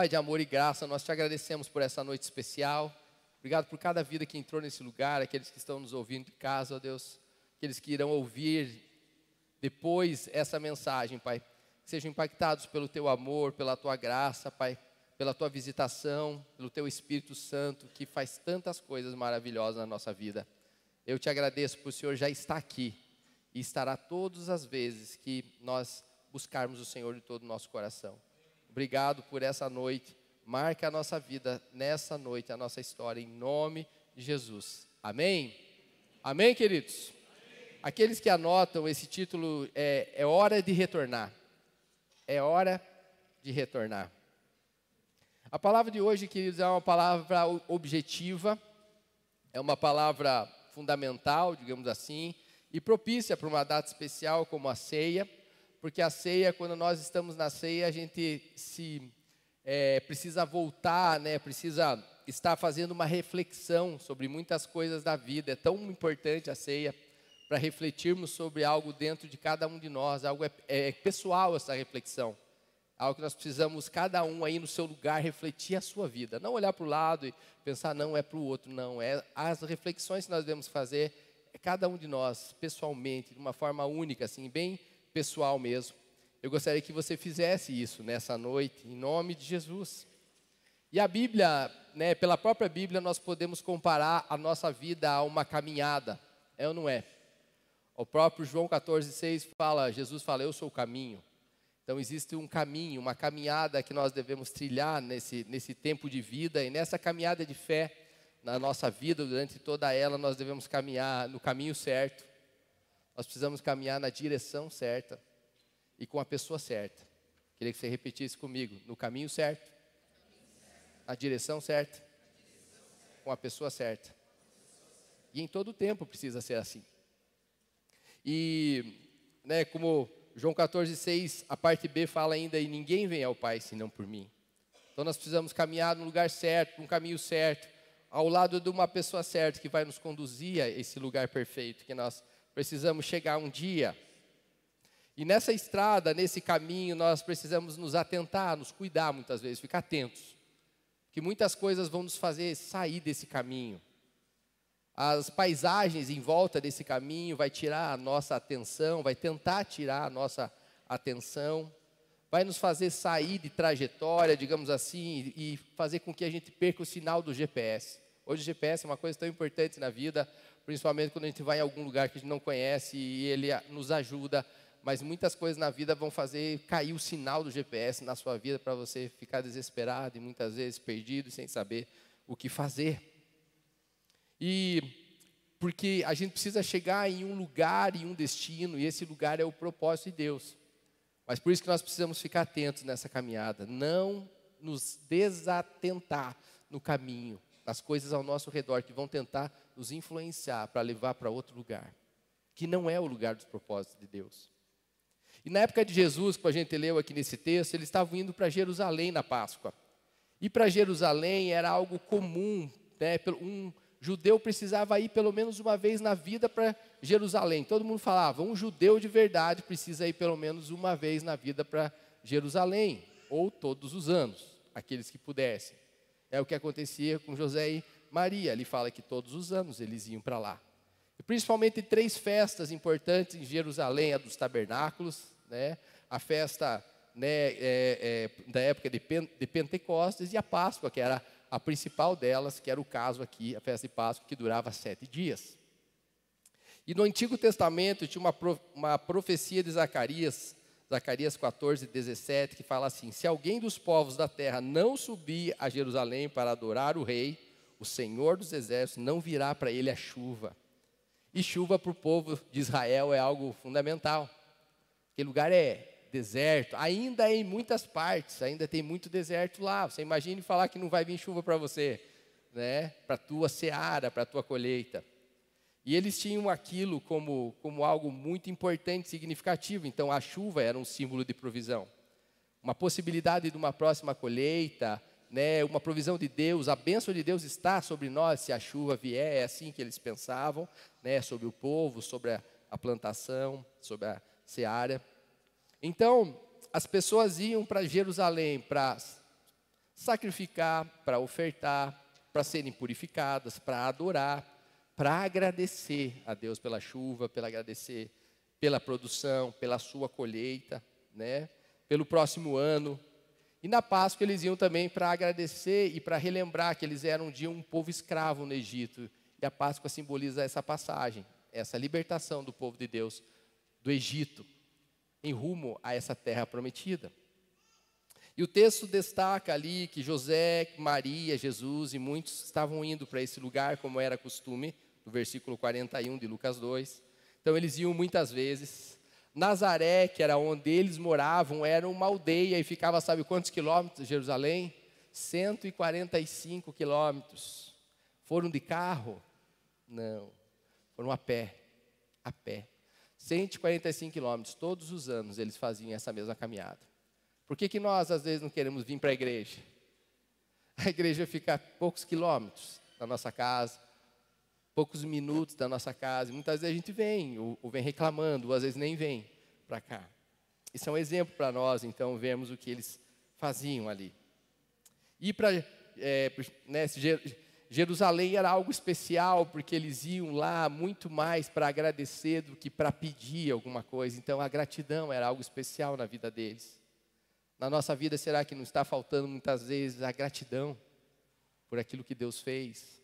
Pai de amor e graça, nós te agradecemos por essa noite especial. Obrigado por cada vida que entrou nesse lugar, aqueles que estão nos ouvindo de casa, ó Deus, aqueles que irão ouvir depois essa mensagem, Pai. Que sejam impactados pelo teu amor, pela tua graça, Pai, pela tua visitação, pelo teu Espírito Santo, que faz tantas coisas maravilhosas na nossa vida. Eu te agradeço por o Senhor já estar aqui e estará todas as vezes que nós buscarmos o Senhor de todo o nosso coração. Obrigado por essa noite. Marque a nossa vida nessa noite, a nossa história, em nome de Jesus. Amém? Amém, queridos? Aqueles que anotam esse título, é, é hora de retornar. É hora de retornar. A palavra de hoje, queridos, é uma palavra objetiva, é uma palavra fundamental, digamos assim, e propícia para uma data especial como a ceia porque a ceia, quando nós estamos na ceia, a gente se é, precisa voltar, né? Precisa estar fazendo uma reflexão sobre muitas coisas da vida. É tão importante a ceia para refletirmos sobre algo dentro de cada um de nós. Algo é, é pessoal essa reflexão. Algo que nós precisamos cada um aí no seu lugar refletir a sua vida. Não olhar para o lado e pensar não é para o outro, não. É as reflexões que nós devemos fazer é cada um de nós pessoalmente, de uma forma única, assim, bem pessoal mesmo. Eu gostaria que você fizesse isso nessa noite, em nome de Jesus. E a Bíblia, né, pela própria Bíblia, nós podemos comparar a nossa vida a uma caminhada, é ou não é? O próprio João 14,6 fala, Jesus fala, eu sou o caminho. Então existe um caminho, uma caminhada que nós devemos trilhar nesse, nesse tempo de vida, e nessa caminhada de fé, na nossa vida, durante toda ela, nós devemos caminhar no caminho certo. Nós precisamos caminhar na direção certa e com a pessoa certa. Queria que você repetisse comigo: no caminho certo, na direção certa, com a pessoa certa. E em todo tempo precisa ser assim. E, né, como João 14, 6, a parte B fala ainda, e ninguém vem ao Pai senão por mim. Então nós precisamos caminhar no lugar certo, no caminho certo, ao lado de uma pessoa certa que vai nos conduzir a esse lugar perfeito que nós precisamos chegar um dia. E nessa estrada, nesse caminho, nós precisamos nos atentar, nos cuidar muitas vezes, ficar atentos. Que muitas coisas vão nos fazer sair desse caminho. As paisagens em volta desse caminho vai tirar a nossa atenção, vai tentar tirar a nossa atenção, vai nos fazer sair de trajetória, digamos assim, e fazer com que a gente perca o sinal do GPS. Hoje o GPS é uma coisa tão importante na vida, principalmente quando a gente vai em algum lugar que a gente não conhece e ele nos ajuda. Mas muitas coisas na vida vão fazer cair o sinal do GPS na sua vida para você ficar desesperado e muitas vezes perdido sem saber o que fazer. E porque a gente precisa chegar em um lugar e um destino, e esse lugar é o propósito de Deus. Mas por isso que nós precisamos ficar atentos nessa caminhada, não nos desatentar no caminho, as coisas ao nosso redor que vão tentar nos influenciar para levar para outro lugar, que não é o lugar dos propósitos de Deus. E na época de Jesus, que a gente leu aqui nesse texto, eles estavam indo para Jerusalém na Páscoa. E para Jerusalém era algo comum, né? um judeu precisava ir pelo menos uma vez na vida para Jerusalém. Todo mundo falava, um judeu de verdade precisa ir pelo menos uma vez na vida para Jerusalém, ou todos os anos, aqueles que pudessem. É o que acontecia com José e Maria. Ele fala que todos os anos eles iam para lá. E principalmente três festas importantes em Jerusalém: a dos tabernáculos, né? a festa né, é, é, da época de, de Pentecostes e a Páscoa, que era a principal delas, que era o caso aqui, a festa de Páscoa, que durava sete dias. E no Antigo Testamento tinha uma, uma profecia de Zacarias, Zacarias 14, 17, que fala assim: Se alguém dos povos da terra não subir a Jerusalém para adorar o rei, o Senhor dos exércitos não virá para ele a chuva. E chuva para o povo de Israel é algo fundamental. Aquele lugar é deserto, ainda em muitas partes, ainda tem muito deserto lá. Você imagine falar que não vai vir chuva para você, né? Para a tua seara, para a tua colheita. E eles tinham aquilo como, como algo muito importante, significativo. Então, a chuva era um símbolo de provisão. Uma possibilidade de uma próxima colheita, né, uma provisão de Deus, a bênção de Deus está sobre nós se a chuva vier, é assim que eles pensavam, né, sobre o povo, sobre a, a plantação, sobre a seara. Então, as pessoas iam para Jerusalém para sacrificar, para ofertar, para serem purificadas, para adorar, para agradecer a Deus pela chuva, pela agradecer pela produção, pela sua colheita, né? Pelo próximo ano. E na Páscoa eles iam também para agradecer e para relembrar que eles eram um dia um povo escravo no Egito. E a Páscoa simboliza essa passagem, essa libertação do povo de Deus do Egito em rumo a essa terra prometida. E o texto destaca ali que José, Maria, Jesus e muitos estavam indo para esse lugar, como era costume, no versículo 41 de Lucas 2. Então eles iam muitas vezes. Nazaré, que era onde eles moravam, era uma aldeia e ficava, sabe quantos quilômetros de Jerusalém? 145 quilômetros. Foram de carro? Não. Foram a pé. A pé. 145 quilômetros. Todos os anos eles faziam essa mesma caminhada. Por que, que nós, às vezes, não queremos vir para a igreja? A igreja fica a poucos quilômetros da nossa casa, poucos minutos da nossa casa. Muitas vezes a gente vem, ou, ou vem reclamando, ou às vezes nem vem para cá. Isso é um exemplo para nós, então, vermos o que eles faziam ali. E para é, né, Jerusalém era algo especial, porque eles iam lá muito mais para agradecer do que para pedir alguma coisa. Então, a gratidão era algo especial na vida deles. Na nossa vida, será que não está faltando muitas vezes a gratidão por aquilo que Deus fez?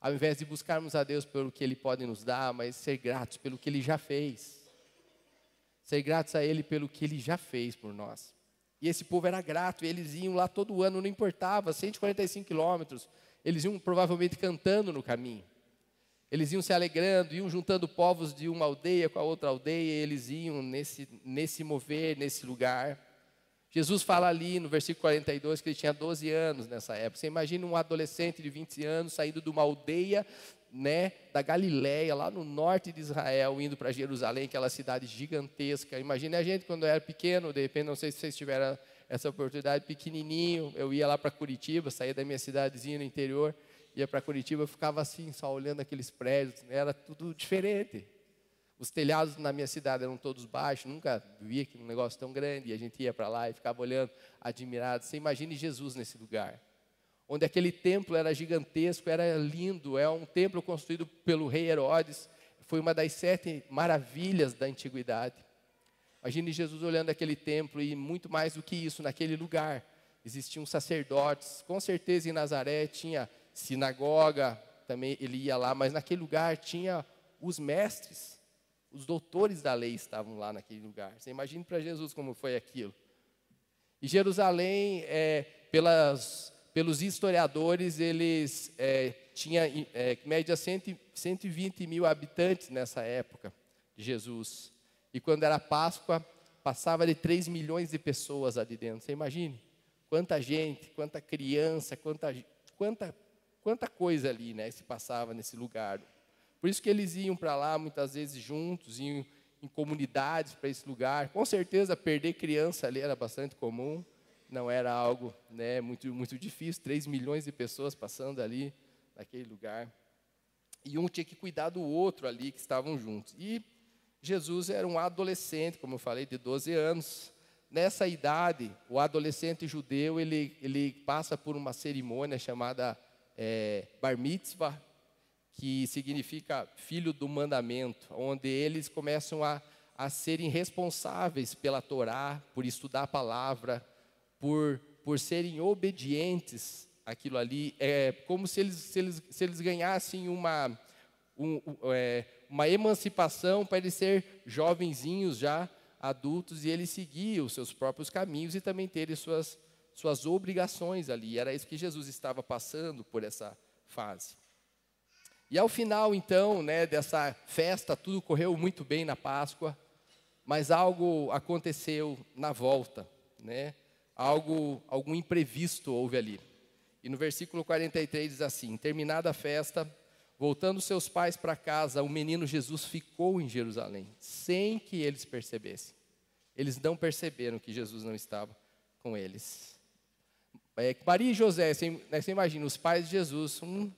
Ao invés de buscarmos a Deus pelo que Ele pode nos dar, mas ser gratos pelo que Ele já fez. Ser gratos a Ele pelo que Ele já fez por nós. E esse povo era grato, e eles iam lá todo ano, não importava, 145 quilômetros. Eles iam provavelmente cantando no caminho. Eles iam se alegrando, iam juntando povos de uma aldeia com a outra aldeia, eles iam nesse, nesse mover, nesse lugar. Jesus fala ali no versículo 42 que ele tinha 12 anos nessa época. Você imagina um adolescente de 20 anos saindo de uma aldeia né, da Galiléia, lá no norte de Israel, indo para Jerusalém, aquela cidade gigantesca. Imagine a gente quando era pequeno, de repente, não sei se vocês tiveram essa oportunidade, pequenininho, eu ia lá para Curitiba, saía da minha cidadezinha no interior, ia para Curitiba, eu ficava assim, só olhando aqueles prédios, né, era tudo diferente. Os telhados na minha cidade eram todos baixos, nunca via um negócio tão grande, e a gente ia para lá e ficava olhando, admirado. Você imagine Jesus nesse lugar, onde aquele templo era gigantesco, era lindo, é um templo construído pelo rei Herodes, foi uma das sete maravilhas da antiguidade. Imagine Jesus olhando aquele templo e muito mais do que isso, naquele lugar existiam sacerdotes, com certeza em Nazaré tinha sinagoga, também ele ia lá, mas naquele lugar tinha os mestres, os doutores da lei estavam lá naquele lugar. Você imagina para Jesus como foi aquilo. E Jerusalém, é, pelas, pelos historiadores, eles é, tinha é, média 100, 120 mil habitantes nessa época de Jesus. E quando era Páscoa, passava de 3 milhões de pessoas ali dentro. Você imagine? Quanta gente, quanta criança, quanta, quanta, quanta coisa ali né, se passava nesse lugar. Por isso que eles iam para lá muitas vezes juntos, iam em comunidades para esse lugar. Com certeza perder criança ali era bastante comum, não era algo né, muito, muito difícil. 3 milhões de pessoas passando ali naquele lugar. E um tinha que cuidar do outro ali que estavam juntos. E Jesus era um adolescente, como eu falei, de 12 anos. Nessa idade, o adolescente judeu ele, ele passa por uma cerimônia chamada é, bar mitzvah, que significa filho do mandamento, onde eles começam a, a serem responsáveis pela Torá, por estudar a palavra, por, por serem obedientes àquilo ali. É como se eles, se eles, se eles ganhassem uma, um, é, uma emancipação para eles ser jovenzinhos já, adultos, e eles seguir os seus próprios caminhos e também terem suas, suas obrigações ali. Era isso que Jesus estava passando por essa fase. E ao final, então, né, dessa festa, tudo correu muito bem na Páscoa, mas algo aconteceu na volta, né? Algo, algum imprevisto houve ali. E no versículo 43 diz assim: Terminada a festa, voltando seus pais para casa, o menino Jesus ficou em Jerusalém, sem que eles percebessem. Eles não perceberam que Jesus não estava com eles. É, Maria e José, você, né, você imagina, os pais de Jesus, um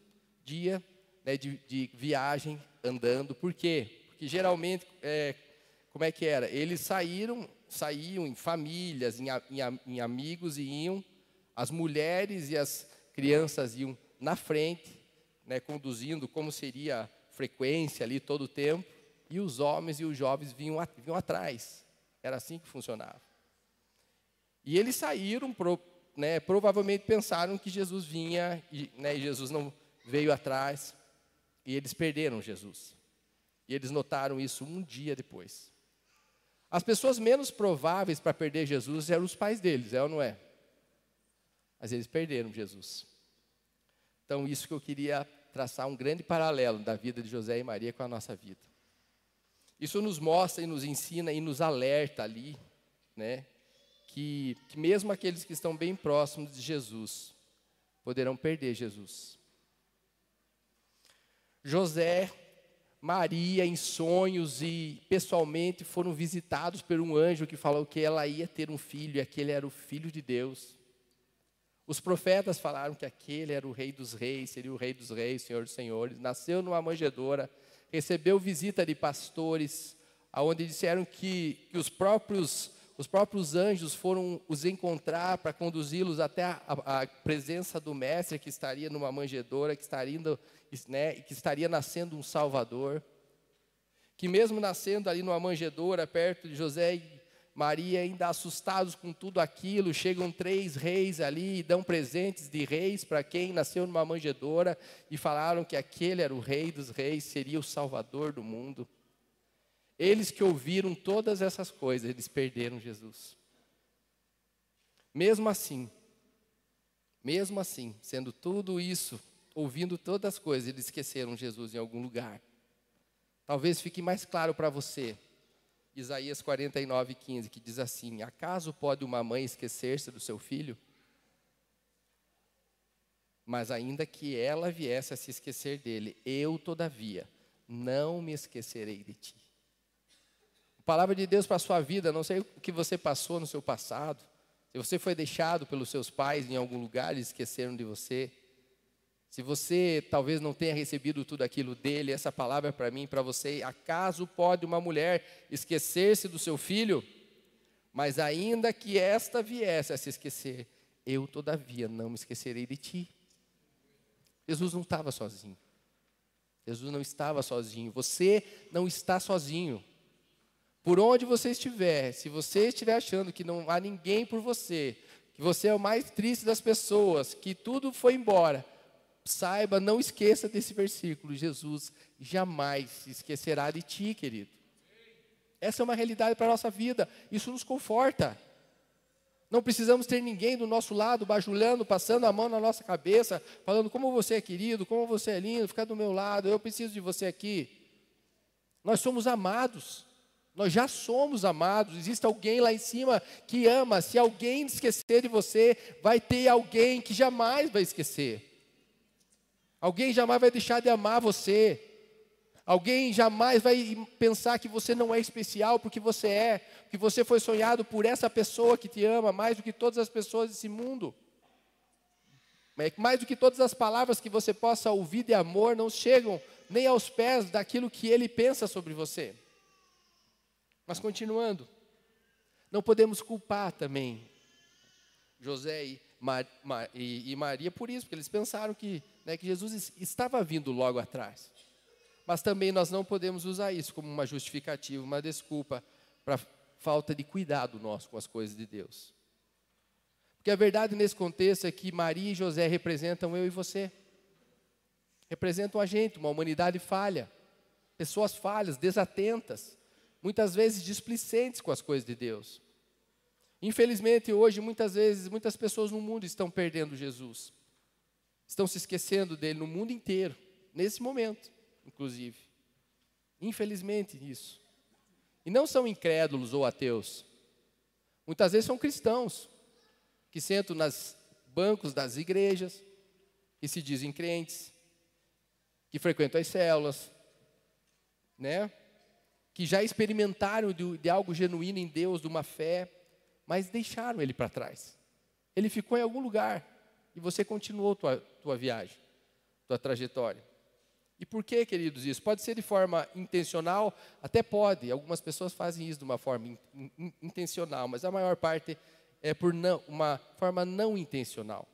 dia né, de, de, viagem andando. Por quê? Porque geralmente, é, como é que era? Eles saíram, saíam em famílias, em, em, em amigos e iam As mulheres e as crianças iam na frente, né, conduzindo como seria a frequência ali todo o tempo, e os homens e os jovens vinham, vinham atrás. Era assim que funcionava. E eles saíram, pro, né, provavelmente pensaram que Jesus vinha, e né, Jesus não veio atrás, e eles perderam Jesus. E eles notaram isso um dia depois. As pessoas menos prováveis para perder Jesus eram os pais deles, é ou não é? Mas eles perderam Jesus. Então, isso que eu queria traçar um grande paralelo da vida de José e Maria com a nossa vida. Isso nos mostra e nos ensina e nos alerta ali, né, que, que mesmo aqueles que estão bem próximos de Jesus poderão perder Jesus. José, Maria, em sonhos e pessoalmente foram visitados por um anjo que falou que ela ia ter um filho e aquele era o filho de Deus. Os profetas falaram que aquele era o rei dos reis, seria o rei dos reis, senhor dos senhores. Nasceu numa manjedoura, recebeu visita de pastores, aonde disseram que, que os próprios os próprios anjos foram os encontrar para conduzi-los até a, a, presença do mestre que estaria numa manjedoura, que estaria, né, que estaria nascendo um Salvador. Que mesmo nascendo ali numa manjedoura, perto de José e Maria, ainda assustados com tudo aquilo, chegam três reis ali e dão presentes de reis para quem nasceu numa manjedoura e falaram que aquele era o rei dos reis, seria o salvador do mundo. Eles que ouviram todas essas coisas, eles perderam Jesus. Mesmo assim, mesmo assim, sendo tudo isso, ouvindo todas as coisas, eles esqueceram Jesus em algum lugar. Talvez fique mais claro para você Isaías 49, 15, que diz assim: Acaso pode uma mãe esquecer-se do seu filho? Mas ainda que ela viesse a se esquecer dele, eu, todavia, não me esquecerei de ti. Palavra de Deus para a sua vida, não sei o que você passou no seu passado, se você foi deixado pelos seus pais em algum lugar e esqueceram de você, se você talvez não tenha recebido tudo aquilo dele, essa palavra é para mim, para você, acaso pode uma mulher esquecer-se do seu filho? Mas ainda que esta viesse a se esquecer, eu todavia não me esquecerei de ti. Jesus não estava sozinho. Jesus não estava sozinho. Você não está sozinho. Por onde você estiver, se você estiver achando que não há ninguém por você, que você é o mais triste das pessoas, que tudo foi embora, saiba, não esqueça desse versículo. Jesus jamais esquecerá de ti, querido. Essa é uma realidade para a nossa vida. Isso nos conforta. Não precisamos ter ninguém do nosso lado bajulando, passando a mão na nossa cabeça, falando como você é querido, como você é lindo, fica do meu lado, eu preciso de você aqui. Nós somos amados. Nós já somos amados. Existe alguém lá em cima que ama. Se alguém esquecer de você, vai ter alguém que jamais vai esquecer. Alguém jamais vai deixar de amar você. Alguém jamais vai pensar que você não é especial porque você é, que você foi sonhado por essa pessoa que te ama mais do que todas as pessoas desse mundo. Mais do que todas as palavras que você possa ouvir de amor não chegam nem aos pés daquilo que ele pensa sobre você. Mas continuando, não podemos culpar também José e, Mar, e, e Maria por isso, porque eles pensaram que né, que Jesus estava vindo logo atrás. Mas também nós não podemos usar isso como uma justificativa, uma desculpa para falta de cuidado nosso com as coisas de Deus. Porque a verdade nesse contexto é que Maria e José representam eu e você. Representam a gente, uma humanidade falha. Pessoas falhas, desatentas, muitas vezes displicentes com as coisas de Deus. Infelizmente, hoje, muitas vezes, muitas pessoas no mundo estão perdendo Jesus estão se esquecendo dele no mundo inteiro, nesse momento, inclusive. Infelizmente, isso. E não são incrédulos ou ateus. Muitas vezes são cristãos que sentam nos bancos das igrejas, que se dizem crentes, que frequentam as células, né? Que já experimentaram de, de algo genuíno em Deus, de uma fé, mas deixaram ele para trás. Ele ficou em algum lugar e você continuou tua, tua viagem, tua trajetória. E por que, queridos, isso? Pode ser de forma intencional, até pode. Algumas pessoas fazem isso de uma forma in, in, intencional, mas a maior parte é por não, uma forma não intencional.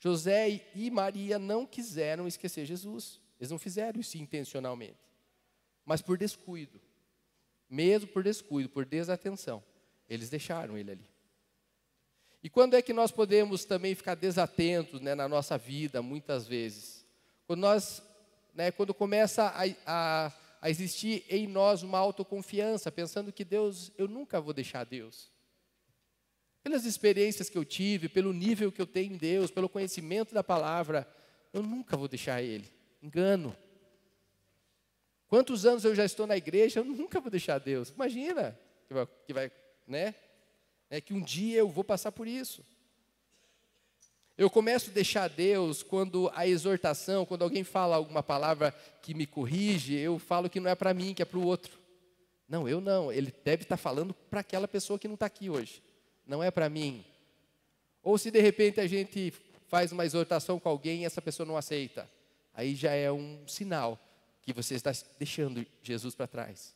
José e Maria não quiseram esquecer Jesus. Eles não fizeram isso intencionalmente, mas por descuido. Mesmo por descuido, por desatenção, eles deixaram ele ali. E quando é que nós podemos também ficar desatentos né, na nossa vida, muitas vezes? Quando nós, né, quando começa a, a, a existir em nós uma autoconfiança, pensando que Deus, eu nunca vou deixar Deus. Pelas experiências que eu tive, pelo nível que eu tenho em Deus, pelo conhecimento da palavra, eu nunca vou deixar Ele. Engano. Quantos anos eu já estou na igreja, eu nunca vou deixar Deus. Imagina que vai, que vai né? É que um dia eu vou passar por isso. Eu começo a deixar Deus quando a exortação, quando alguém fala alguma palavra que me corrige, eu falo que não é para mim, que é para o outro. Não, eu não. Ele deve estar falando para aquela pessoa que não está aqui hoje. Não é para mim. Ou se de repente a gente faz uma exortação com alguém e essa pessoa não aceita, aí já é um sinal que você está deixando Jesus para trás.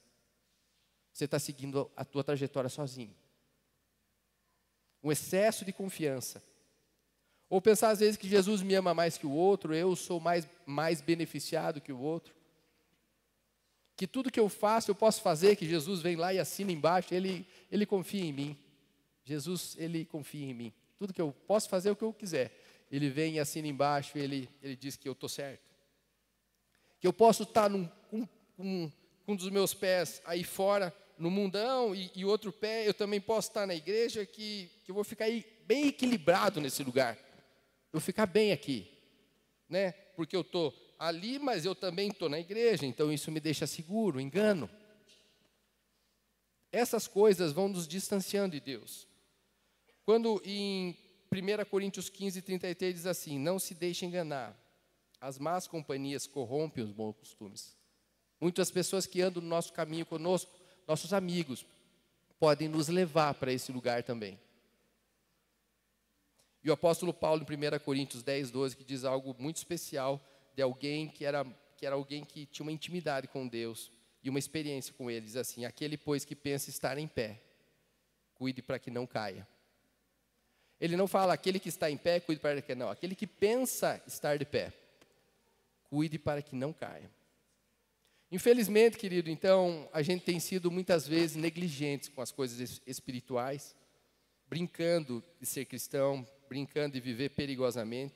Você está seguindo a tua trajetória sozinho um excesso de confiança. Ou pensar às vezes que Jesus me ama mais que o outro, eu sou mais, mais beneficiado que o outro. Que tudo que eu faço eu posso fazer, que Jesus vem lá e assina embaixo, ele, ele confia em mim. Jesus, ele confia em mim. Tudo que eu posso fazer é o que eu quiser. Ele vem e assina embaixo, ele, ele diz que eu estou certo. Eu posso estar num, um, um, um dos meus pés aí fora, no mundão e, e, outro pé, eu também posso estar na igreja que, que eu vou ficar aí bem equilibrado nesse lugar. Eu ficar bem aqui, né? Porque eu estou ali, mas eu também estou na igreja, então isso me deixa seguro, engano. Essas coisas vão nos distanciando de Deus. Quando em 1 Coríntios 15, 33 diz assim: Não se deixe enganar, as más companhias corrompem os bons costumes. Muitas pessoas que andam no nosso caminho conosco nossos amigos podem nos levar para esse lugar também. E o apóstolo Paulo, em 1 Coríntios 10, 12, que diz algo muito especial de alguém que era, que era alguém que tinha uma intimidade com Deus e uma experiência com Ele. Diz assim: Aquele, pois, que pensa estar em pé, cuide para que não caia. Ele não fala aquele que está em pé, cuide para que não. Aquele que pensa estar de pé, cuide para que não caia. Infelizmente, querido, então, a gente tem sido muitas vezes negligentes com as coisas espirituais, brincando de ser cristão, brincando de viver perigosamente.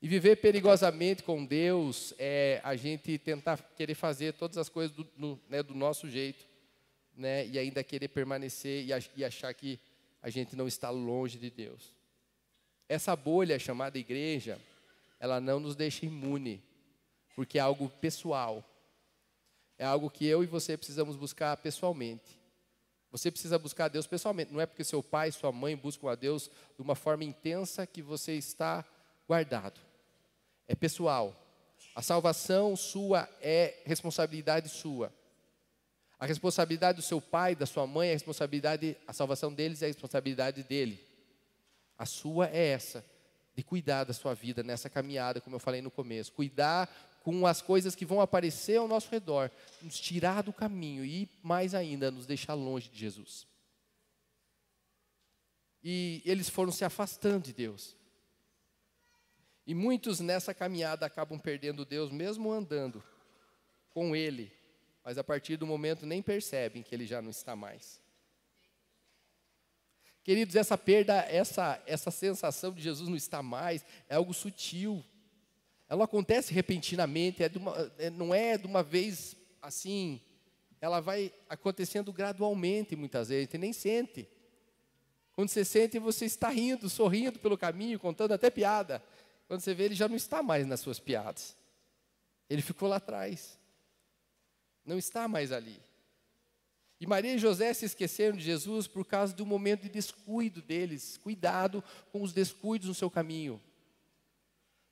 E viver perigosamente com Deus é a gente tentar querer fazer todas as coisas do, no, né, do nosso jeito, né, e ainda querer permanecer e achar que a gente não está longe de Deus. Essa bolha chamada igreja, ela não nos deixa imune, porque é algo pessoal é algo que eu e você precisamos buscar pessoalmente. Você precisa buscar a Deus pessoalmente. Não é porque seu pai sua mãe buscam a Deus de uma forma intensa que você está guardado. É pessoal. A salvação sua é responsabilidade sua. A responsabilidade do seu pai, da sua mãe, a responsabilidade, a salvação deles é a responsabilidade dele. A sua é essa, de cuidar da sua vida nessa caminhada, como eu falei no começo. Cuidar com as coisas que vão aparecer ao nosso redor, nos tirar do caminho e, mais ainda, nos deixar longe de Jesus. E eles foram se afastando de Deus. E muitos nessa caminhada acabam perdendo Deus, mesmo andando com Ele, mas a partir do momento nem percebem que Ele já não está mais. Queridos, essa perda, essa, essa sensação de Jesus não estar mais, é algo sutil ela acontece repentinamente, é uma, é, não é de uma vez assim, ela vai acontecendo gradualmente muitas vezes, você nem sente. Quando você sente, você está rindo, sorrindo pelo caminho, contando até piada. Quando você vê, ele já não está mais nas suas piadas. Ele ficou lá atrás. Não está mais ali. E Maria e José se esqueceram de Jesus por causa do momento de descuido deles. Cuidado com os descuidos no seu caminho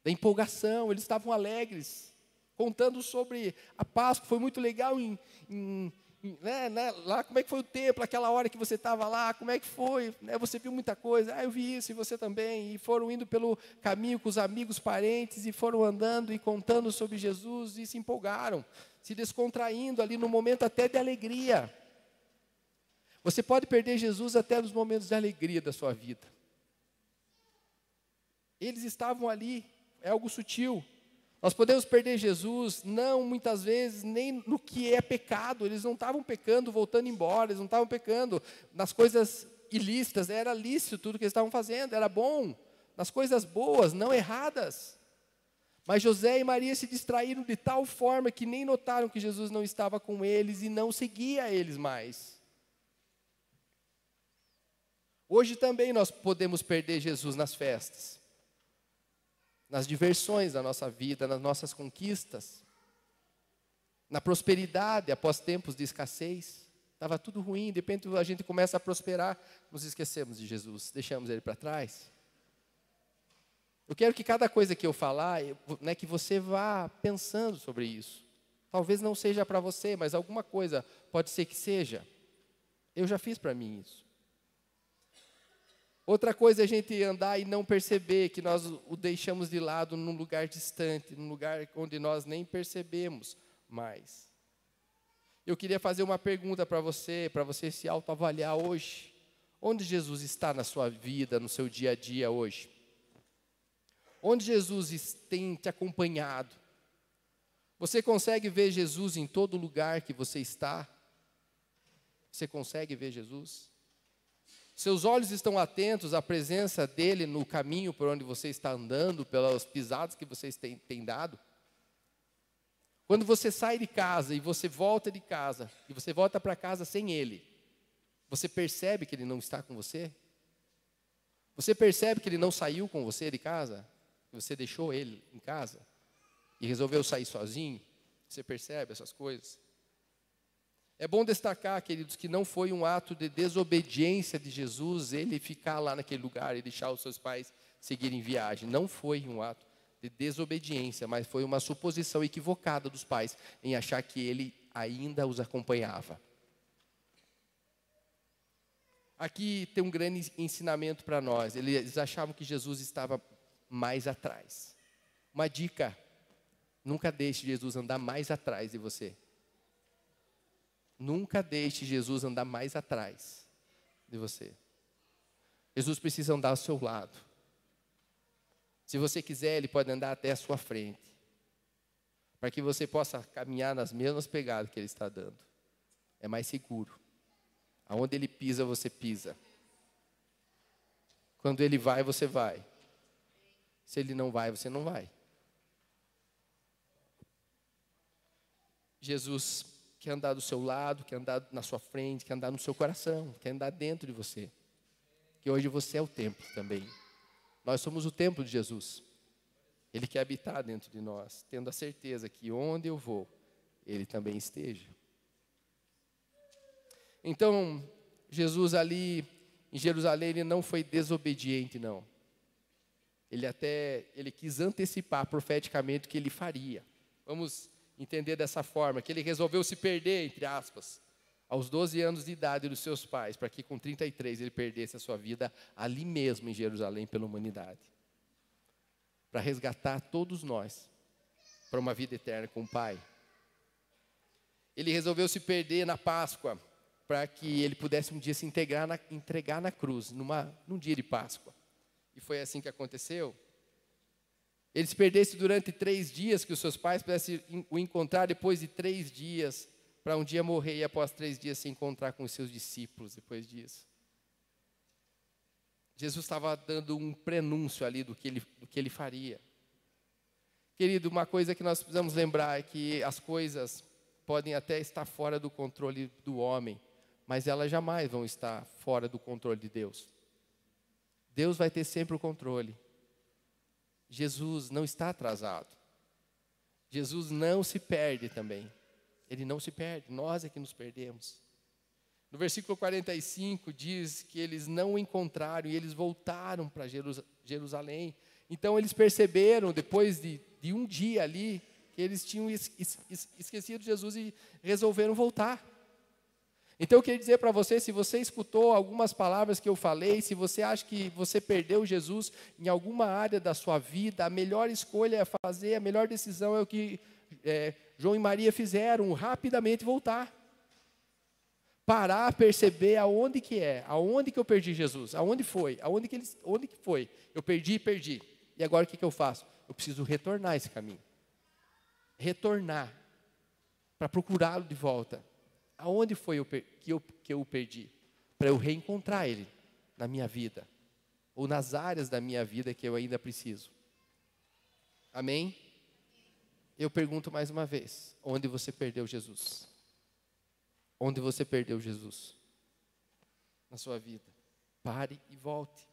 da empolgação, eles estavam alegres, contando sobre a Páscoa, foi muito legal em, em, em né, né, lá como é que foi o templo, aquela hora que você estava lá, como é que foi, né, você viu muita coisa, ah, eu vi isso e você também, e foram indo pelo caminho com os amigos, parentes, e foram andando e contando sobre Jesus, e se empolgaram, se descontraindo ali no momento até de alegria. Você pode perder Jesus até nos momentos de alegria da sua vida. Eles estavam ali, é algo sutil. Nós podemos perder Jesus, não muitas vezes, nem no que é pecado. Eles não estavam pecando, voltando embora, eles não estavam pecando nas coisas ilícitas, era lícito tudo que eles estavam fazendo, era bom, nas coisas boas, não erradas. Mas José e Maria se distraíram de tal forma que nem notaram que Jesus não estava com eles e não seguia eles mais. Hoje também nós podemos perder Jesus nas festas, nas diversões da nossa vida, nas nossas conquistas, na prosperidade após tempos de escassez. Estava tudo ruim, de repente a gente começa a prosperar, nos esquecemos de Jesus, deixamos ele para trás. Eu quero que cada coisa que eu falar, né, que você vá pensando sobre isso. Talvez não seja para você, mas alguma coisa pode ser que seja. Eu já fiz para mim isso. Outra coisa é a gente andar e não perceber que nós o deixamos de lado num lugar distante, num lugar onde nós nem percebemos mais. Eu queria fazer uma pergunta para você, para você se autoavaliar hoje. Onde Jesus está na sua vida, no seu dia a dia hoje? Onde Jesus tem te acompanhado? Você consegue ver Jesus em todo lugar que você está? Você consegue ver Jesus? Seus olhos estão atentos à presença dele no caminho por onde você está andando, pelas pisadas que você tem, tem dado? Quando você sai de casa e você volta de casa, e você volta para casa sem ele, você percebe que ele não está com você? Você percebe que ele não saiu com você de casa? você deixou ele em casa e resolveu sair sozinho, você percebe essas coisas? É bom destacar, queridos, que não foi um ato de desobediência de Jesus ele ficar lá naquele lugar e deixar os seus pais seguirem viagem. Não foi um ato de desobediência, mas foi uma suposição equivocada dos pais em achar que ele ainda os acompanhava. Aqui tem um grande ensinamento para nós. Eles achavam que Jesus estava mais atrás. Uma dica: nunca deixe Jesus andar mais atrás de você. Nunca deixe Jesus andar mais atrás de você. Jesus precisa andar ao seu lado. Se você quiser, ele pode andar até a sua frente. Para que você possa caminhar nas mesmas pegadas que ele está dando. É mais seguro. Aonde ele pisa, você pisa. Quando ele vai, você vai. Se ele não vai, você não vai. Jesus quer andar do seu lado, quer andar na sua frente, quer andar no seu coração, quer andar dentro de você. Que hoje você é o templo também. Nós somos o templo de Jesus. Ele quer habitar dentro de nós, tendo a certeza que onde eu vou, Ele também esteja. Então, Jesus ali em Jerusalém, ele não foi desobediente, não ele até ele quis antecipar profeticamente o que ele faria. Vamos entender dessa forma, que ele resolveu se perder, entre aspas, aos 12 anos de idade dos seus pais, para que com 33 ele perdesse a sua vida ali mesmo em Jerusalém pela humanidade. Para resgatar todos nós para uma vida eterna com o Pai. Ele resolveu se perder na Páscoa, para que ele pudesse um dia se integrar na, entregar na cruz, numa, num dia de Páscoa. E foi assim que aconteceu. Ele se perdesse durante três dias, que os seus pais pudessem o encontrar depois de três dias, para um dia morrer e após três dias se encontrar com os seus discípulos depois disso. Jesus estava dando um prenúncio ali do que ele, do que ele faria. Querido, uma coisa que nós precisamos lembrar é que as coisas podem até estar fora do controle do homem, mas elas jamais vão estar fora do controle de Deus. Deus vai ter sempre o controle. Jesus não está atrasado. Jesus não se perde também. Ele não se perde, nós é que nos perdemos. No versículo 45 diz que eles não o encontraram e eles voltaram para Jerusalém. Então eles perceberam, depois de, de um dia ali, que eles tinham esquecido Jesus e resolveram voltar. Então eu queria dizer para você, se você escutou algumas palavras que eu falei, se você acha que você perdeu Jesus em alguma área da sua vida, a melhor escolha é fazer, a melhor decisão é o que é, João e Maria fizeram, rapidamente voltar. parar, perceber aonde que é, aonde que eu perdi Jesus, aonde foi, aonde que, ele, onde que foi. Eu perdi perdi. E agora o que, que eu faço? Eu preciso retornar esse caminho. Retornar para procurá-lo de volta. Aonde foi eu, que, eu, que eu o perdi? Para eu reencontrar ele na minha vida. Ou nas áreas da minha vida que eu ainda preciso. Amém? Eu pergunto mais uma vez: onde você perdeu Jesus? Onde você perdeu Jesus? Na sua vida. Pare e volte.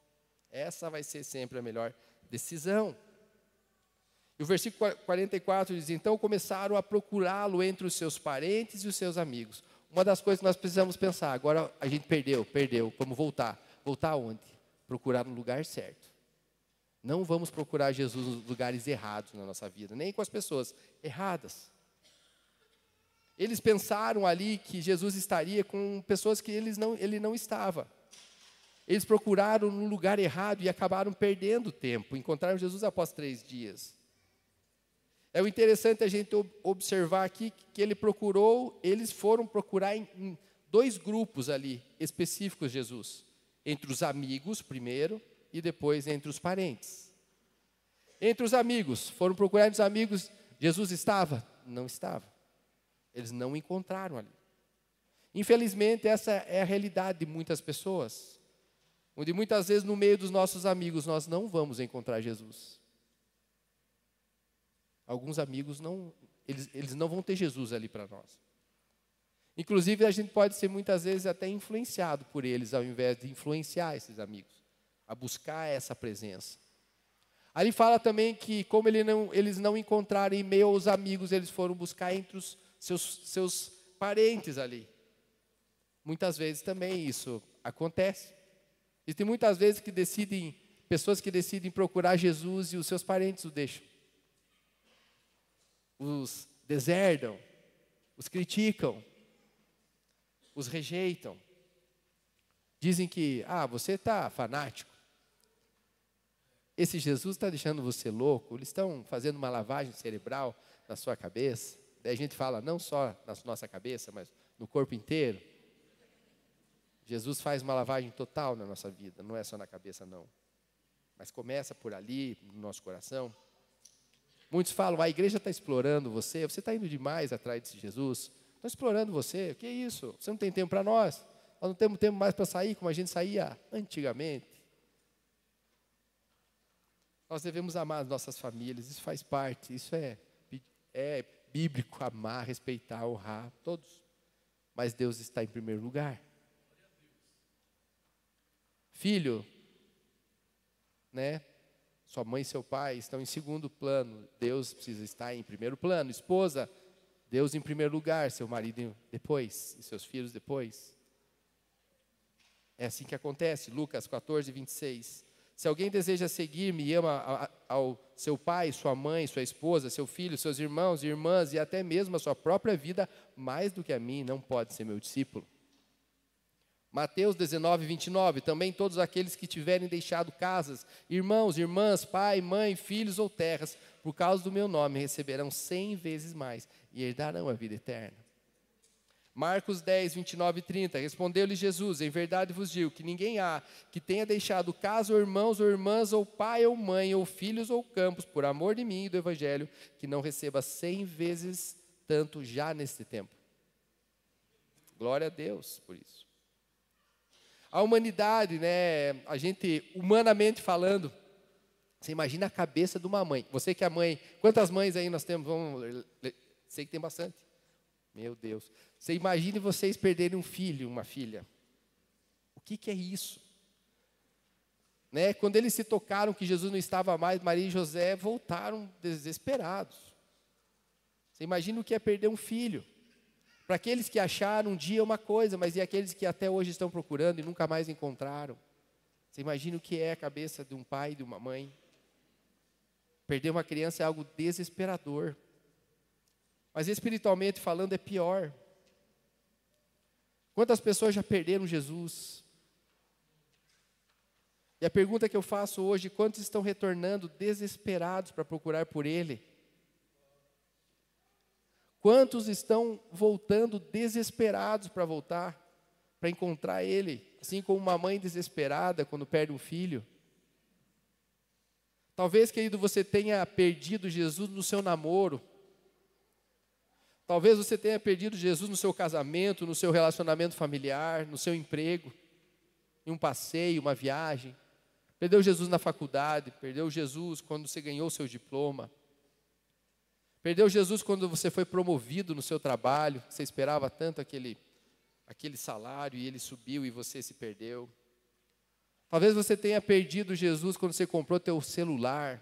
Essa vai ser sempre a melhor decisão. E o versículo 44 diz: Então começaram a procurá-lo entre os seus parentes e os seus amigos. Uma das coisas que nós precisamos pensar, agora a gente perdeu, perdeu, vamos voltar. Voltar aonde? Procurar no lugar certo. Não vamos procurar Jesus nos lugares errados na nossa vida, nem com as pessoas erradas. Eles pensaram ali que Jesus estaria com pessoas que eles não, ele não estava. Eles procuraram no lugar errado e acabaram perdendo tempo. Encontraram Jesus após três dias. É o interessante a gente observar aqui que ele procurou, eles foram procurar em, em dois grupos ali específicos Jesus, entre os amigos primeiro e depois entre os parentes. Entre os amigos, foram procurar entre os amigos, Jesus estava? Não estava. Eles não encontraram ali. Infelizmente, essa é a realidade de muitas pessoas, onde muitas vezes no meio dos nossos amigos nós não vamos encontrar Jesus. Alguns amigos não, eles, eles não vão ter Jesus ali para nós. Inclusive, a gente pode ser muitas vezes até influenciado por eles, ao invés de influenciar esses amigos, a buscar essa presença. Ali fala também que, como ele não, eles não encontraram em meio aos amigos, eles foram buscar entre os seus, seus parentes ali. Muitas vezes também isso acontece. E tem muitas vezes que decidem, pessoas que decidem procurar Jesus e os seus parentes o deixam os deserdam, os criticam, os rejeitam. Dizem que, ah, você está fanático. Esse Jesus está deixando você louco, eles estão fazendo uma lavagem cerebral na sua cabeça. Daí a gente fala não só na nossa cabeça, mas no corpo inteiro. Jesus faz uma lavagem total na nossa vida, não é só na cabeça, não. Mas começa por ali, no nosso coração. Muitos falam, a igreja está explorando você, você está indo demais atrás de Jesus. Estão explorando você, o que é isso? Você não tem tempo para nós? Nós não temos tempo mais para sair como a gente saía antigamente. Nós devemos amar as nossas famílias, isso faz parte, isso é, é bíblico, amar, respeitar, honrar, todos. Mas Deus está em primeiro lugar. Filho, né? Sua mãe e seu pai estão em segundo plano, Deus precisa estar em primeiro plano. Esposa, Deus em primeiro lugar, seu marido depois, e seus filhos depois. É assim que acontece, Lucas 14, 26. Se alguém deseja seguir-me e ama ao seu pai, sua mãe, sua esposa, seu filho, seus irmãos e irmãs e até mesmo a sua própria vida, mais do que a mim, não pode ser meu discípulo. Mateus 19, 29. Também todos aqueles que tiverem deixado casas, irmãos, irmãs, pai, mãe, filhos ou terras, por causa do meu nome, receberão cem vezes mais e herdarão a vida eterna. Marcos 10, 29 e 30. Respondeu-lhe Jesus: Em verdade vos digo que ninguém há que tenha deixado casa, ou irmãos, ou irmãs, ou pai, ou mãe, ou filhos, ou campos, por amor de mim e do Evangelho, que não receba cem vezes tanto já neste tempo. Glória a Deus por isso. A humanidade, né, a gente, humanamente falando, você imagina a cabeça de uma mãe. Você que é mãe, quantas mães aí nós temos? Vamos, sei que tem bastante. Meu Deus. Você imagine vocês perderem um filho, uma filha. O que, que é isso? Né? Quando eles se tocaram que Jesus não estava mais, Maria e José voltaram desesperados. Você imagina o que é perder um filho. Para aqueles que acharam um dia uma coisa, mas e aqueles que até hoje estão procurando e nunca mais encontraram? Você imagina o que é a cabeça de um pai e de uma mãe? Perder uma criança é algo desesperador. Mas espiritualmente falando é pior. Quantas pessoas já perderam Jesus? E a pergunta que eu faço hoje: quantos estão retornando desesperados para procurar por Ele? Quantos estão voltando desesperados para voltar? para encontrar Ele, assim como uma mãe desesperada quando perde um filho. Talvez, querido, você tenha perdido Jesus no seu namoro. Talvez você tenha perdido Jesus no seu casamento, no seu relacionamento familiar, no seu emprego, em um passeio, uma viagem. Perdeu Jesus na faculdade, perdeu Jesus quando você ganhou seu diploma. Perdeu Jesus quando você foi promovido no seu trabalho, você esperava tanto aquele, aquele salário e ele subiu e você se perdeu. Talvez você tenha perdido Jesus quando você comprou teu celular.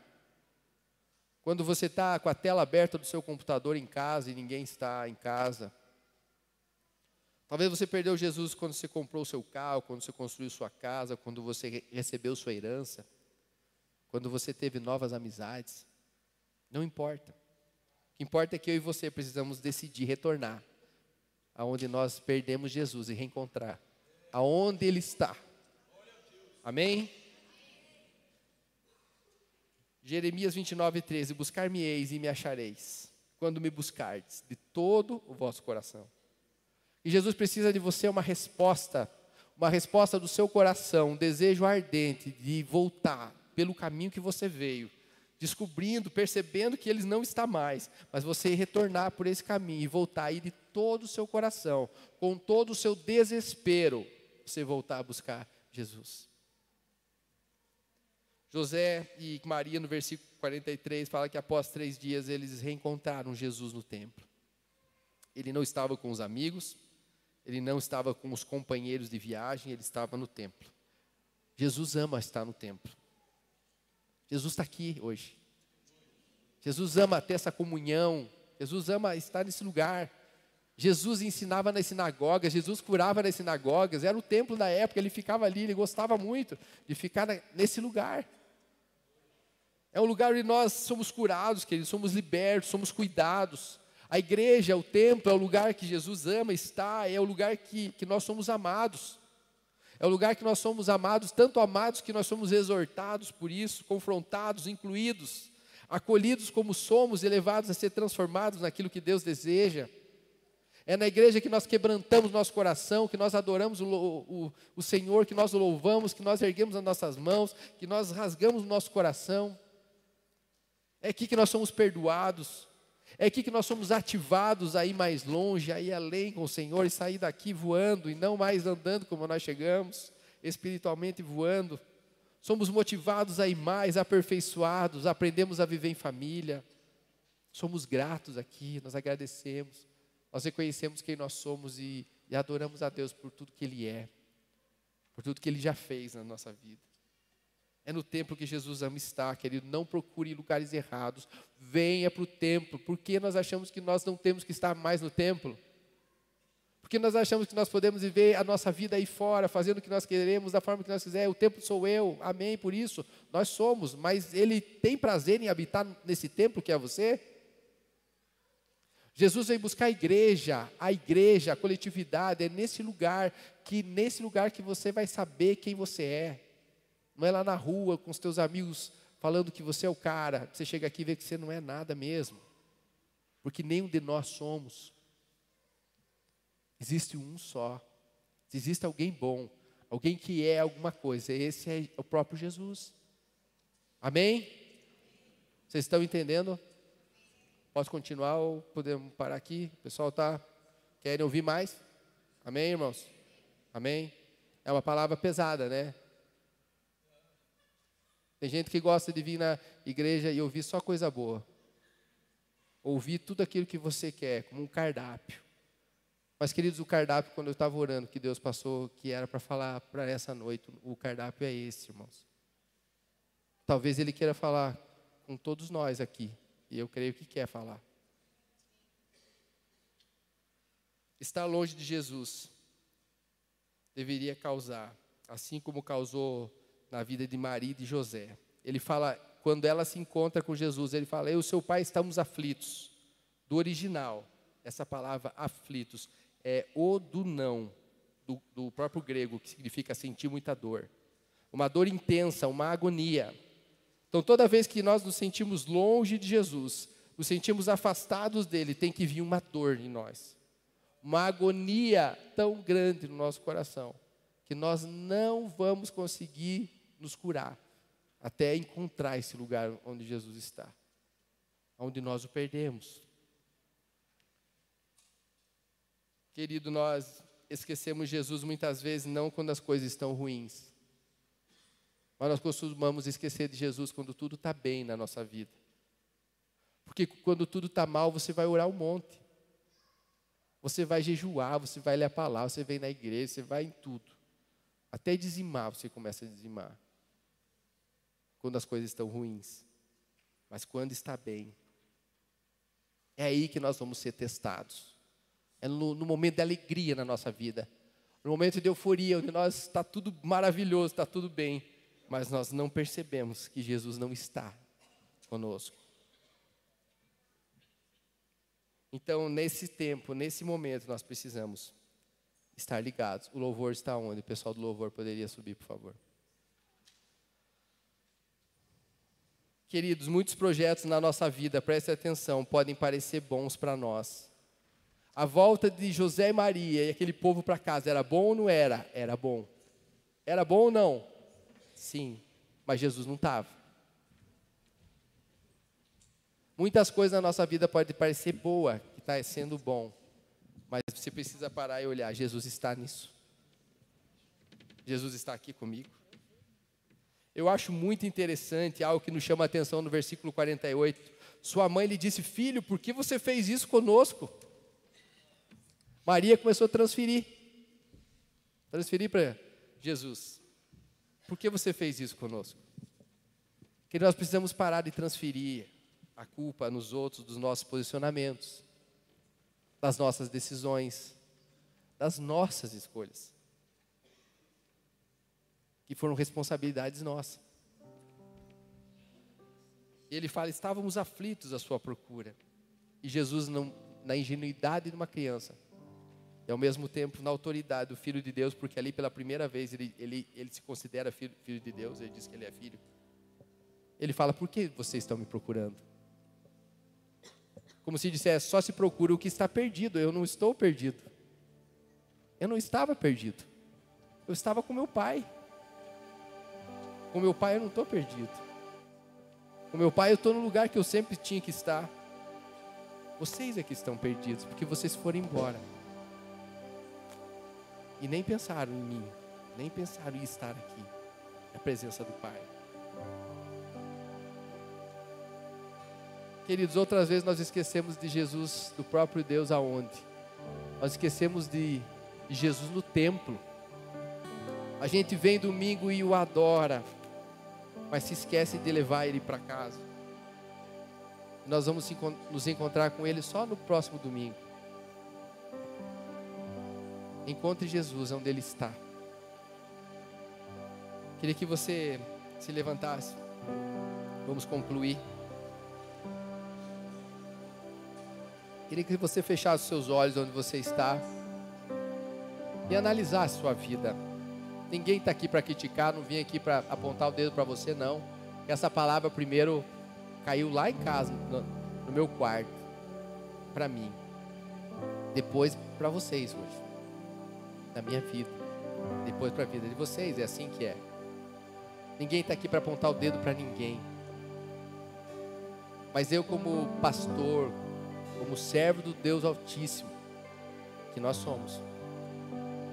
Quando você está com a tela aberta do seu computador em casa e ninguém está em casa. Talvez você perdeu Jesus quando você comprou o seu carro, quando você construiu sua casa, quando você recebeu sua herança, quando você teve novas amizades. Não importa. O que importa é que eu e você precisamos decidir retornar aonde nós perdemos Jesus e reencontrar aonde ele está. Amém? Jeremias 29, 13: Buscar-me-eis e me achareis, quando me buscardes de todo o vosso coração. E Jesus precisa de você uma resposta, uma resposta do seu coração, um desejo ardente de voltar pelo caminho que você veio, descobrindo, percebendo que ele não está mais, mas você retornar por esse caminho e voltar aí de todo o seu coração, com todo o seu desespero, você voltar a buscar Jesus. José e Maria, no versículo 43, fala que após três dias eles reencontraram Jesus no templo. Ele não estava com os amigos, ele não estava com os companheiros de viagem, ele estava no templo. Jesus ama estar no templo. Jesus está aqui hoje. Jesus ama ter essa comunhão. Jesus ama estar nesse lugar. Jesus ensinava nas sinagogas, Jesus curava nas sinagogas, era o templo da época, ele ficava ali, ele gostava muito de ficar nesse lugar. É um lugar onde nós somos curados, queridos, somos libertos, somos cuidados. A igreja, o templo, é o lugar que Jesus ama estar, é o lugar que, que nós somos amados. É o lugar que nós somos amados, tanto amados que nós somos exortados por isso, confrontados, incluídos, acolhidos como somos e levados a ser transformados naquilo que Deus deseja. É na igreja que nós quebrantamos nosso coração, que nós adoramos o, o, o Senhor, que nós o louvamos, que nós erguemos as nossas mãos, que nós rasgamos o nosso coração. É aqui que nós somos perdoados. É aqui que nós somos ativados a ir mais longe, a ir além com o Senhor e sair daqui voando e não mais andando como nós chegamos, espiritualmente voando. Somos motivados a ir mais, aperfeiçoados, aprendemos a viver em família. Somos gratos aqui, nós agradecemos, nós reconhecemos quem nós somos e, e adoramos a Deus por tudo que Ele é, por tudo que Ele já fez na nossa vida. É no templo que Jesus ama estar, querido. Não procure lugares errados. Venha para o templo. Por que nós achamos que nós não temos que estar mais no templo? Porque nós achamos que nós podemos viver a nossa vida aí fora, fazendo o que nós queremos, da forma que nós quisermos. O templo sou eu, amém, por isso. Nós somos, mas Ele tem prazer em habitar nesse templo que é você? Jesus veio buscar a igreja, a igreja, a coletividade, é nesse lugar que nesse lugar que você vai saber quem você é. Não é lá na rua com os teus amigos falando que você é o cara. Você chega aqui e vê que você não é nada mesmo. Porque nenhum de nós somos. Existe um só. existe alguém bom, alguém que é alguma coisa, esse é o próprio Jesus. Amém? Vocês estão entendendo? Posso continuar ou podemos parar aqui? O pessoal está querem ouvir mais? Amém, irmãos? Amém? É uma palavra pesada, né? Tem gente que gosta de vir na igreja e ouvir só coisa boa. Ouvir tudo aquilo que você quer, como um cardápio. Mas, queridos, o cardápio, quando eu estava orando, que Deus passou, que era para falar para essa noite, o cardápio é esse, irmãos. Talvez Ele queira falar com todos nós aqui, e eu creio que quer falar. Estar longe de Jesus deveria causar, assim como causou na vida de Maria e de José. Ele fala, quando ela se encontra com Jesus, ele fala: Eu e seu pai estamos aflitos. Do original, essa palavra aflitos é o do não, do, do próprio grego, que significa sentir muita dor. Uma dor intensa, uma agonia. Então, toda vez que nós nos sentimos longe de Jesus, nos sentimos afastados dele, tem que vir uma dor em nós. uma agonia tão grande no nosso coração, que nós não vamos conseguir nos curar até encontrar esse lugar onde Jesus está, onde nós o perdemos. Querido, nós esquecemos Jesus muitas vezes não quando as coisas estão ruins, mas nós costumamos esquecer de Jesus quando tudo está bem na nossa vida. Porque quando tudo está mal, você vai orar um monte. Você vai jejuar, você vai ler a palavra, você vem na igreja, você vai em tudo. Até dizimar, você começa a dizimar. Quando as coisas estão ruins. Mas quando está bem, é aí que nós vamos ser testados. É no, no momento de alegria na nossa vida. No momento de euforia, onde nós está tudo maravilhoso, está tudo bem. Mas nós não percebemos que Jesus não está conosco. Então, nesse tempo, nesse momento, nós precisamos estar ligados. O louvor está onde? O pessoal do louvor poderia subir, por favor. Queridos, muitos projetos na nossa vida, preste atenção, podem parecer bons para nós. A volta de José e Maria e aquele povo para casa, era bom ou não era? Era bom. Era bom ou não? Sim, mas Jesus não estava. Muitas coisas na nossa vida podem parecer boa, que está sendo bom, mas você precisa parar e olhar. Jesus está nisso. Jesus está aqui comigo. Eu acho muito interessante algo que nos chama a atenção no versículo 48. Sua mãe lhe disse: Filho, por que você fez isso conosco? Maria começou a transferir. Transferir para Jesus. Por que você fez isso conosco? Que nós precisamos parar de transferir a culpa nos outros dos nossos posicionamentos, das nossas decisões, das nossas escolhas, que foram responsabilidades nossas. E ele fala: estávamos aflitos à sua procura. E Jesus, não, na ingenuidade de uma criança, e ao mesmo tempo na autoridade do Filho de Deus, porque ali pela primeira vez ele, ele, ele se considera filho, filho de Deus, ele diz que ele é filho. Ele fala: Por que vocês estão me procurando? Como se dissesse, só se procura o que está perdido. Eu não estou perdido. Eu não estava perdido. Eu estava com meu pai. Com meu pai eu não estou perdido. Com meu pai eu estou no lugar que eu sempre tinha que estar. Vocês é que estão perdidos, porque vocês foram embora. E nem pensaram em mim, nem pensaram em estar aqui, na presença do Pai. Queridos, outras vezes nós esquecemos de Jesus, do próprio Deus, aonde? Nós esquecemos de, Jesus no templo. A gente vem domingo e o adora, mas se esquece de levar ele para casa. Nós vamos nos encontrar com ele só no próximo domingo. Encontre Jesus onde ele está. Queria que você se levantasse. Vamos concluir. Queria que você fechasse seus olhos onde você está e analisasse sua vida. Ninguém está aqui para criticar, não vim aqui para apontar o dedo para você, não. Essa palavra primeiro caiu lá em casa, no, meu quarto, para mim. Depois para vocês hoje, na minha vida. Depois para a vida de vocês, é assim que é. Ninguém está aqui para apontar o dedo para ninguém. Mas eu, como pastor, como servo do Deus Altíssimo, que nós somos.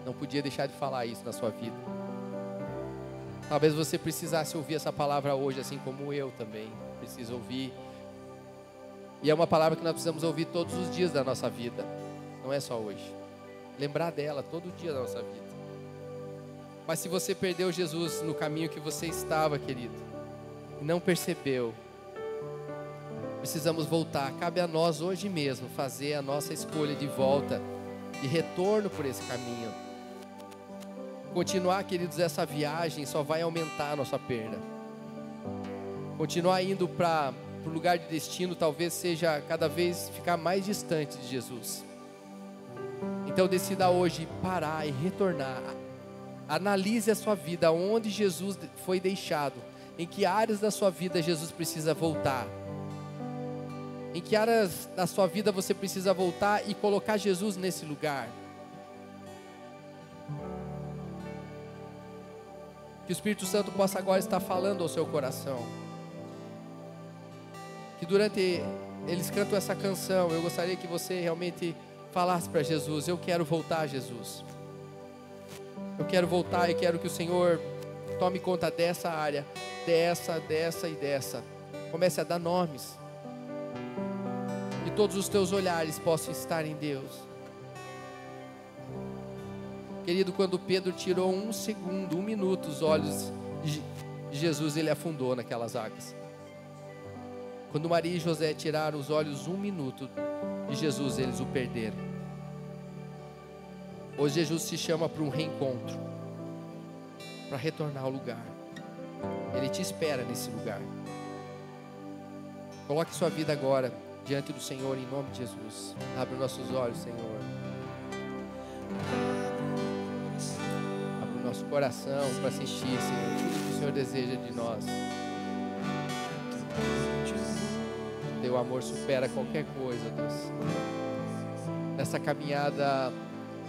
Não podia deixar de falar isso na sua vida. Talvez você precisasse ouvir essa palavra hoje, assim como eu também preciso ouvir. E é uma palavra que nós precisamos ouvir todos os dias da nossa vida, não é só hoje. Lembrar dela todo dia da nossa vida. Mas se você perdeu Jesus no caminho que você estava, querido, e não percebeu, precisamos voltar. Cabe a nós hoje mesmo fazer a nossa escolha de volta, de retorno por esse caminho. Continuar, queridos, essa viagem só vai aumentar a nossa perda. Continuar indo para o lugar de destino talvez seja cada vez ficar mais distante de Jesus. Então decida hoje parar e retornar. Analise a sua vida, onde Jesus foi deixado, em que áreas da sua vida Jesus precisa voltar Em que áreas da sua vida você precisa voltar e colocar Jesus nesse lugar? Que o Espírito Santo possa agora estar falando ao seu coração. Que durante eles cantam essa canção, eu gostaria que você realmente falasse para Jesus: Eu quero voltar, Jesus. Eu quero voltar e quero que o Senhor tome conta dessa área, dessa, dessa e dessa. Comece a dar nomes. E todos os teus olhares possam estar em Deus. Querido, quando Pedro tirou um segundo, um minuto, os olhos de Jesus, ele afundou naquelas águas. Quando Maria e José tiraram os olhos um minuto de Jesus, eles o perderam. Hoje Jesus se chama para um reencontro, para retornar ao lugar. Ele te espera nesse lugar. Coloque sua vida agora diante do Senhor em nome de Jesus. Abre nossos olhos, Senhor. Coração para sentir, Senhor, tudo que o Senhor deseja de nós. Teu amor supera qualquer coisa, Deus. Nessa caminhada,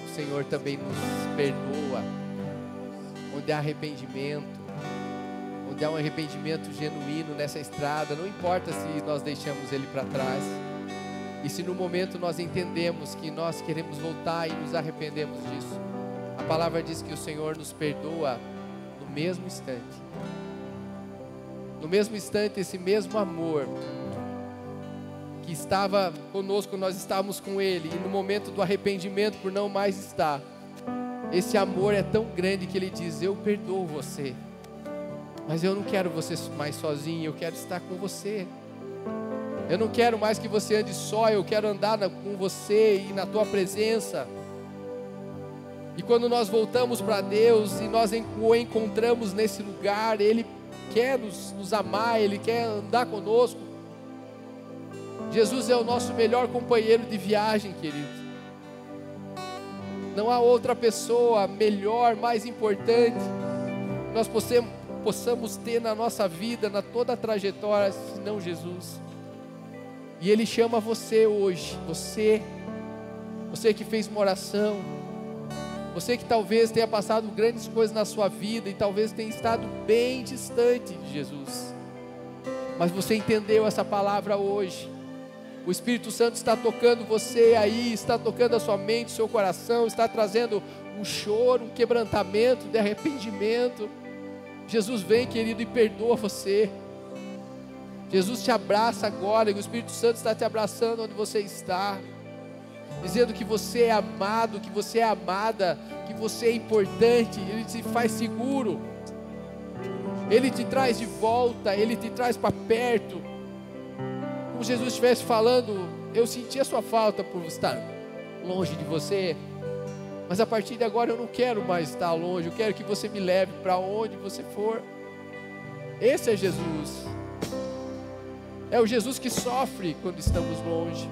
o Senhor também nos perdoa. Onde há arrependimento, onde há um arrependimento genuíno nessa estrada, não importa se nós deixamos ele para trás. E se no momento nós entendemos que nós queremos voltar e nos arrependemos disso, a palavra diz que o Senhor nos perdoa no mesmo instante. No mesmo instante, esse mesmo amor que estava conosco, nós estávamos com Ele, e no momento do arrependimento por não mais estar, esse amor é tão grande que Ele diz: Eu perdoo você, mas eu não quero você mais sozinho, eu quero estar com você. Eu não quero mais que você ande só, eu quero andar com você e na tua presença. E quando nós voltamos para Deus e nós o encontramos nesse lugar, Ele quer nos, nos amar, Ele quer andar conosco. Jesus é o nosso melhor companheiro de viagem, querido. Não há outra pessoa melhor, mais importante. Nós possamos, possamos ter na nossa vida, na toda a trajetória, senão Jesus. E Ele chama você hoje, você, você que fez uma oração, você que talvez tenha passado grandes coisas na sua vida e talvez tenha estado bem distante de Jesus, mas você entendeu essa palavra hoje. O Espírito Santo está tocando você aí, está tocando a sua mente, seu coração, está trazendo um choro, um quebrantamento de arrependimento. Jesus vem, querido, e perdoa você. Jesus te abraça agora, e o Espírito Santo está te abraçando onde você está, dizendo que você é amado, que você é amada, que você é importante, Ele te faz seguro, Ele te traz de volta, Ele te traz para perto. Como Jesus estivesse falando, eu senti a sua falta por estar longe de você, mas a partir de agora eu não quero mais estar longe, eu quero que você me leve para onde você for. Esse é Jesus. É o Jesus que sofre quando estamos longe.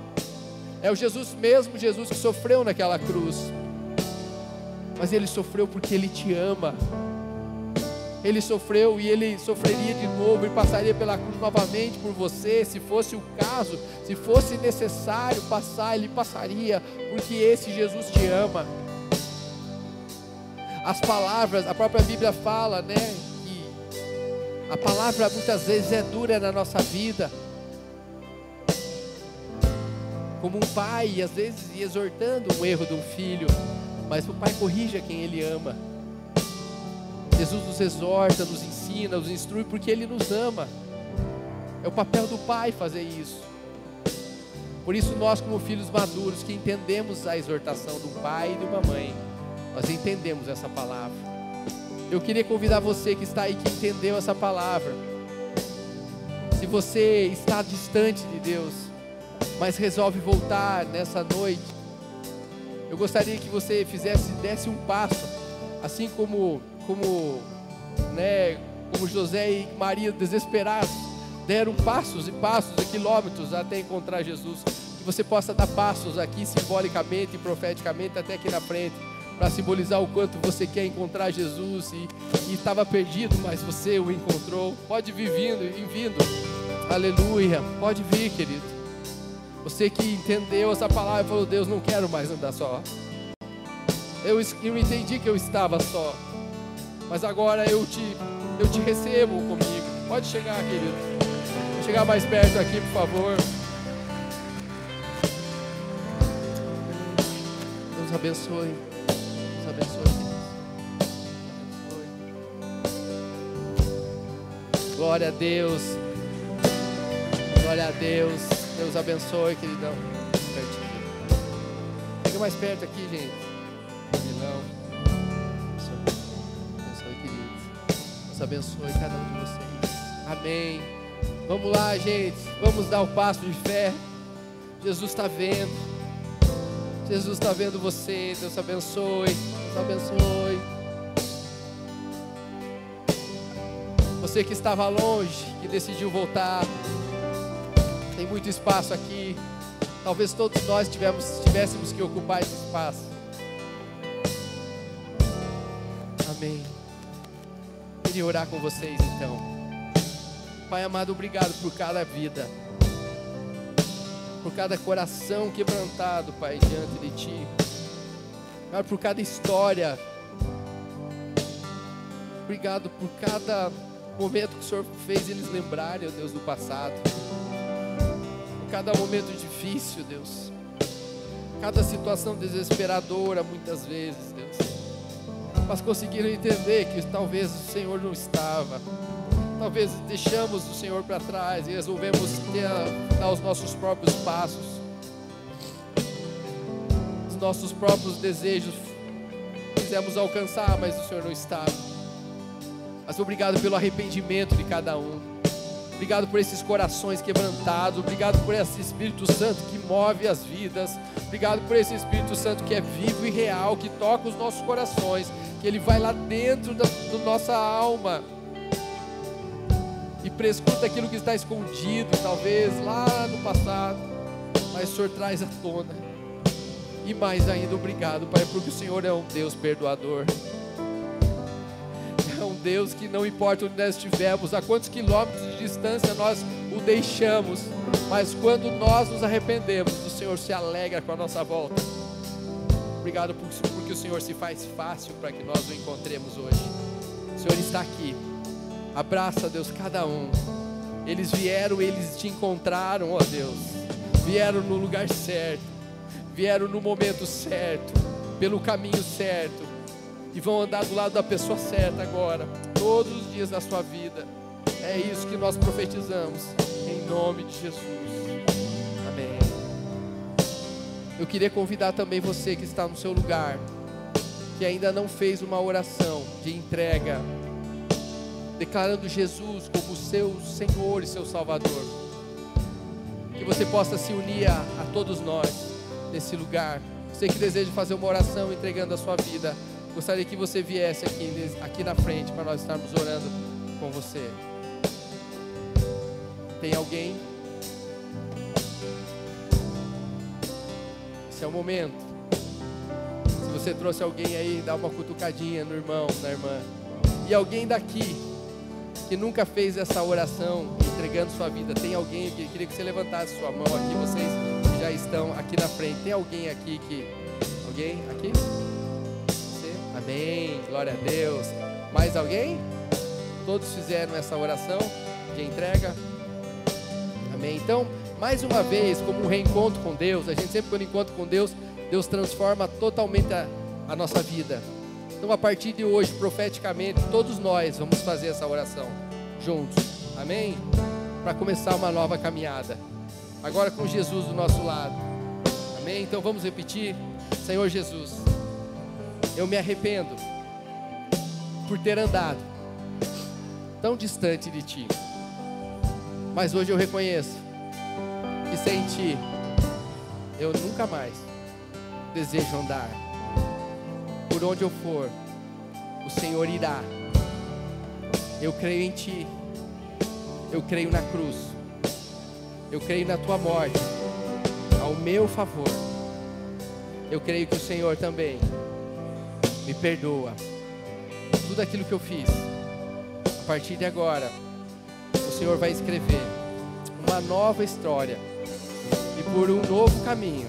É o Jesus mesmo, Jesus que sofreu naquela cruz. Mas ele sofreu porque ele te ama. Ele sofreu e ele sofreria de novo, ele passaria pela cruz novamente por você, se fosse o caso, se fosse necessário passar, ele passaria, porque esse Jesus te ama as palavras, a própria Bíblia fala, né, que a palavra muitas vezes é dura na nossa vida. Como um pai, às vezes exortando um erro de um filho, mas o pai corrige a quem ele ama. Jesus nos exorta, nos ensina, nos instrui porque ele nos ama. É o papel do pai fazer isso. Por isso nós como filhos maduros que entendemos a exortação do pai e de uma mãe, nós entendemos essa palavra. Eu queria convidar você que está aí, que entendeu essa palavra. Se você está distante de Deus, mas resolve voltar nessa noite, eu gostaria que você fizesse, desse um passo, assim como, como, né, como José e Maria desesperados deram passos e passos e quilômetros até encontrar Jesus. Que você possa dar passos aqui simbolicamente e profeticamente até aqui na frente para simbolizar o quanto você quer encontrar Jesus e estava perdido, mas você o encontrou. Pode vir vindo vindo. Aleluia. Pode vir, querido. Você que entendeu essa palavra e falou: Deus, não quero mais andar só. Eu, eu entendi que eu estava só. Mas agora eu te, eu te recebo comigo. Pode chegar, querido. Chegar mais perto aqui, por favor. Deus abençoe. Deus abençoe. Glória a Deus. Glória a Deus. Deus abençoe, queridão. Fica mais perto aqui, gente. Queridão. Abençoe, queridos. Deus abençoe cada um de vocês. Amém. Vamos lá, gente. Vamos dar o passo de fé. Jesus está vendo. Jesus está vendo você. Deus abençoe. Deus abençoe. Você que estava longe, que decidiu voltar, tem muito espaço aqui. Talvez todos nós tivemos, tivéssemos que ocupar esse espaço. Amém. Queria orar com vocês então. Pai amado, obrigado por cada vida, por cada coração quebrantado, Pai, diante de Ti. Por cada história. Obrigado por cada momento que o Senhor fez eles lembrarem, ó Deus, do passado. Cada momento difícil, Deus. Cada situação desesperadora, muitas vezes, Deus. Mas conseguiram entender que talvez o Senhor não estava. Talvez deixamos o Senhor para trás e resolvemos ter, dar os nossos próprios passos. Os nossos próprios desejos quisemos alcançar, mas o Senhor não estava. Mas obrigado pelo arrependimento de cada um. Obrigado por esses corações quebrantados. Obrigado por esse Espírito Santo que move as vidas. Obrigado por esse Espírito Santo que é vivo e real, que toca os nossos corações, que ele vai lá dentro da nossa alma e prescuta aquilo que está escondido, talvez lá no passado, mas o Senhor traz à tona. E mais ainda, obrigado, Pai, porque o Senhor é um Deus perdoador. Deus que não importa onde nós estivermos, a quantos quilômetros distância nós o deixamos, mas quando nós nos arrependemos, o Senhor se alegra com a nossa volta. Obrigado porque o Senhor se faz fácil para que nós o encontremos hoje. O Senhor está aqui. Abraça, Deus, cada um. Eles vieram, eles te encontraram, ó Deus. Vieram no lugar certo. Vieram no momento certo, pelo caminho certo e vão andar do lado da pessoa certa agora, todos os dias da sua vida. É isso que nós profetizamos, em nome de Jesus. Amém. Eu queria convidar também você que está no seu lugar, que ainda não fez uma oração de entrega, declarando Jesus como seu Senhor e seu Salvador. Que você possa se unir a, a todos nós nesse lugar. Você que deseja fazer uma oração entregando a sua vida Gostaria que você viesse aqui, aqui na frente para nós estarmos orando com você. Tem alguém? Esse é o momento. Se você trouxe alguém aí, dá uma cutucadinha no irmão, na irmã. E alguém daqui que nunca fez essa oração, entregando sua vida, tem alguém aqui? Queria que você levantasse sua mão aqui, vocês já estão aqui na frente. Tem alguém aqui que. Alguém aqui? Amém. Glória a Deus. Mais alguém? Todos fizeram essa oração de entrega? Amém. Então, mais uma vez, como um reencontro com Deus, a gente sempre quando encontra com Deus, Deus transforma totalmente a, a nossa vida. Então, a partir de hoje, profeticamente, todos nós vamos fazer essa oração juntos. Amém? Para começar uma nova caminhada. Agora com Jesus do nosso lado. Amém? Então vamos repetir. Senhor Jesus eu me arrependo por ter andado tão distante de Ti. Mas hoje eu reconheço que sem Ti eu nunca mais desejo andar. Por onde eu for, o Senhor irá. Eu creio em Ti. Eu creio na cruz. Eu creio na Tua morte ao meu favor. Eu creio que o Senhor também me perdoa. Tudo aquilo que eu fiz, a partir de agora, o Senhor vai escrever uma nova história. E por um novo caminho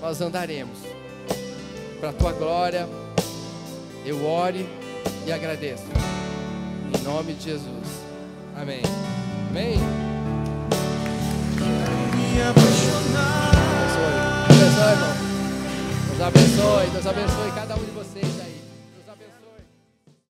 nós andaremos. Para a tua glória, eu ore e agradeço. Em nome de Jesus. Amém. Amém. Me apaixonar. Deus abençoe, irmão. Deus abençoe, Deus abençoe cada